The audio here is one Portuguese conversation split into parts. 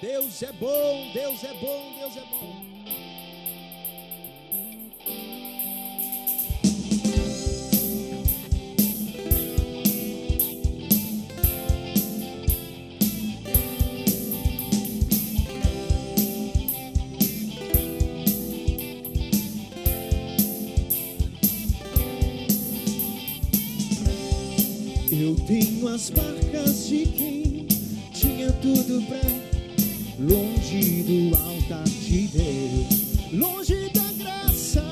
Deus é bom, Deus é bom, Deus é bom. Eu tenho as marcas de quem tinha tudo pra longe do altar de Deus, longe da graça.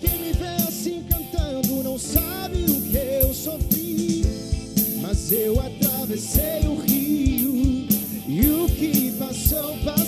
Quem me vê assim cantando não sabe o que eu sofri, mas eu atravessei o rio e o que passou, passou.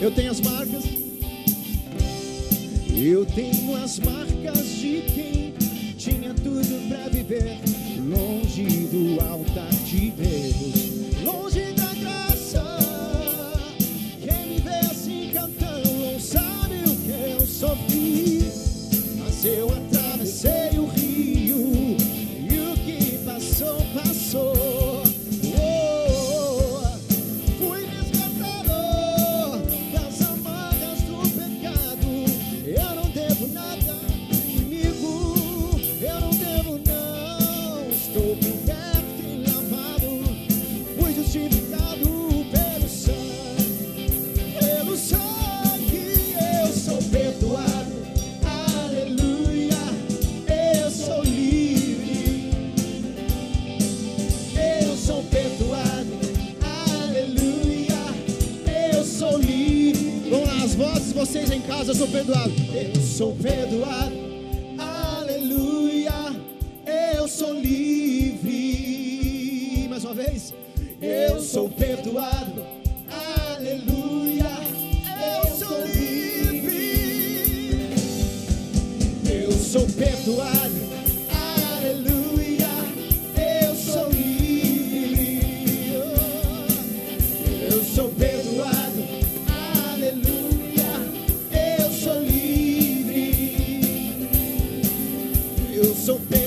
Eu tenho as marcas. Eu tenho as marcas de quem tinha tudo pra viver longe do altar de Deus, longe da graça. Quem me vê assim cantando não sabe o que eu sofri, mas eu atravessei vocês em casa, eu sou perdoado. Eu sou perdoado, aleluia. Eu sou livre. Mais uma vez. Eu sou perdoado, aleluia. Eu sou livre. Eu sou perdoado. Aleluia. Eu sou livre. Eu sou perdoado. Livre. Eu